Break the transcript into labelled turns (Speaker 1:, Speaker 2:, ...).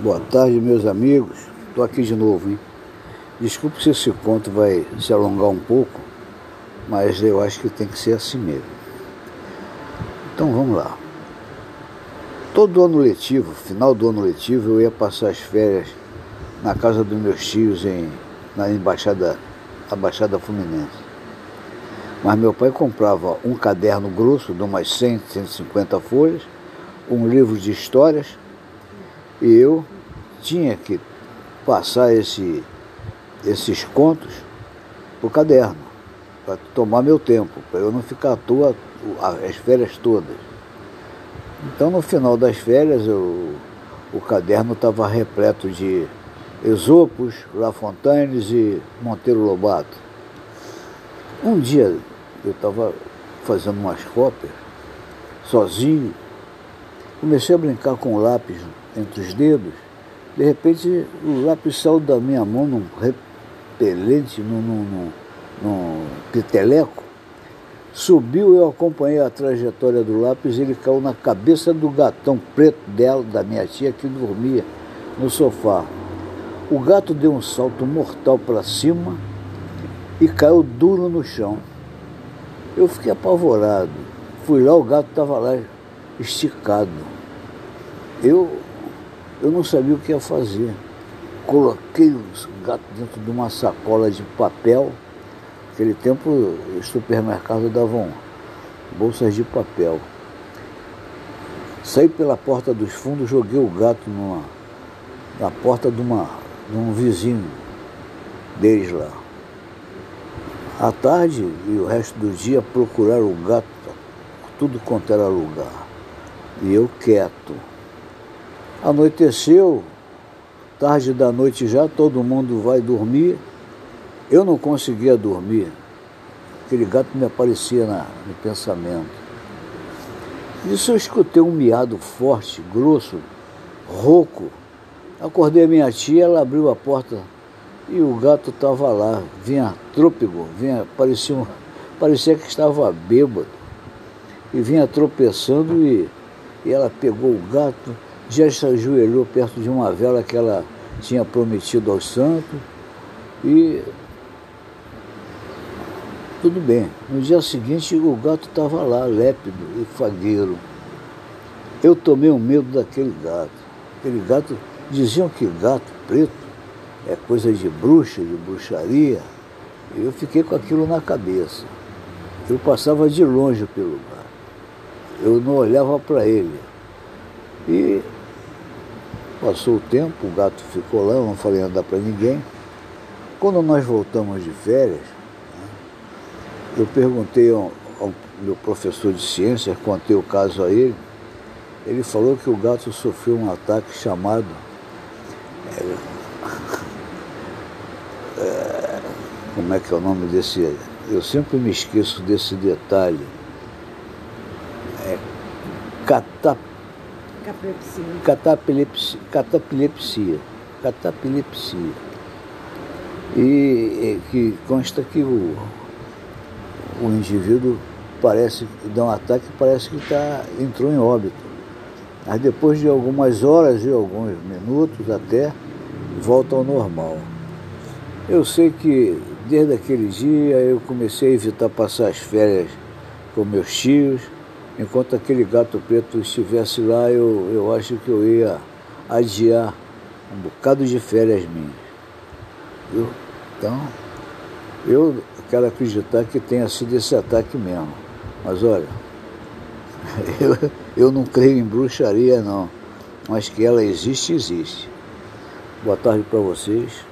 Speaker 1: Boa tarde, meus amigos. Estou aqui de novo, hein? Desculpe se esse conto vai se alongar um pouco, mas eu acho que tem que ser assim mesmo. Então vamos lá. Todo ano letivo, final do ano letivo, eu ia passar as férias na casa dos meus tios em, na embaixada, a Baixada Fluminense. Mas meu pai comprava um caderno grosso de umas 100, 150 folhas, um livro de histórias e eu tinha que passar esse, esses contos para o caderno, para tomar meu tempo, para eu não ficar à toa as férias todas. Então no final das férias eu, o caderno estava repleto de Esopos, La Fontaines e Monteiro Lobato. Um dia eu estava fazendo umas cópias, sozinho, comecei a brincar com o lápis entre os dedos, de repente o lápis saiu da minha mão num repelente, num, num, num, piteleco, subiu, eu acompanhei a trajetória do lápis, ele caiu na cabeça do gatão preto dela, da minha tia, que dormia no sofá. O gato deu um salto mortal para cima e caiu duro no chão. Eu fiquei apavorado. Fui lá, o gato estava lá esticado. Eu eu não sabia o que ia fazer. Coloquei o gato dentro de uma sacola de papel. Naquele tempo, o supermercado davam bolsas de papel. Saí pela porta dos fundos, joguei o gato numa, na porta de, uma, de um vizinho deles lá. À tarde e o resto do dia procuraram o gato, tudo quanto era lugar. E eu quieto. Anoiteceu, tarde da noite já, todo mundo vai dormir. Eu não conseguia dormir. Aquele gato me aparecia na, no pensamento. Isso eu escutei um miado forte, grosso, rouco. Acordei minha tia, ela abriu a porta e o gato estava lá. Vinha trôpego, vinha, parecia, parecia que estava bêbado. E vinha tropeçando e, e ela pegou o gato já se ajoelhou perto de uma vela que ela tinha prometido aos santos e tudo bem. No dia seguinte o gato estava lá, lépido e fagueiro. Eu tomei um medo daquele gato. Aquele gato, diziam que gato preto é coisa de bruxa, de bruxaria. Eu fiquei com aquilo na cabeça. Eu passava de longe pelo gato. Eu não olhava para ele. E Passou o tempo, o gato ficou lá, não falei nada para ninguém. Quando nós voltamos de férias, né, eu perguntei ao, ao, meu professor de ciências, contei o caso a ele, ele falou que o gato sofreu um ataque chamado. É, é, como é que é o nome desse. Eu sempre me esqueço desse detalhe. Catap Catapilepsia. Catapilepsia. Catapilepsia. E, e que consta que o, o indivíduo parece, dá um ataque parece que tá, entrou em óbito. Mas depois de algumas horas e alguns minutos até, volta ao normal. Eu sei que desde aquele dia eu comecei a evitar passar as férias com meus tios, enquanto aquele gato preto estivesse lá, eu, eu acho que eu ia adiar um bocado de férias minhas. Viu? Então, eu quero acreditar que tenha sido esse ataque mesmo. Mas olha, eu, eu não creio em bruxaria não, mas que ela existe, existe. Boa tarde para vocês.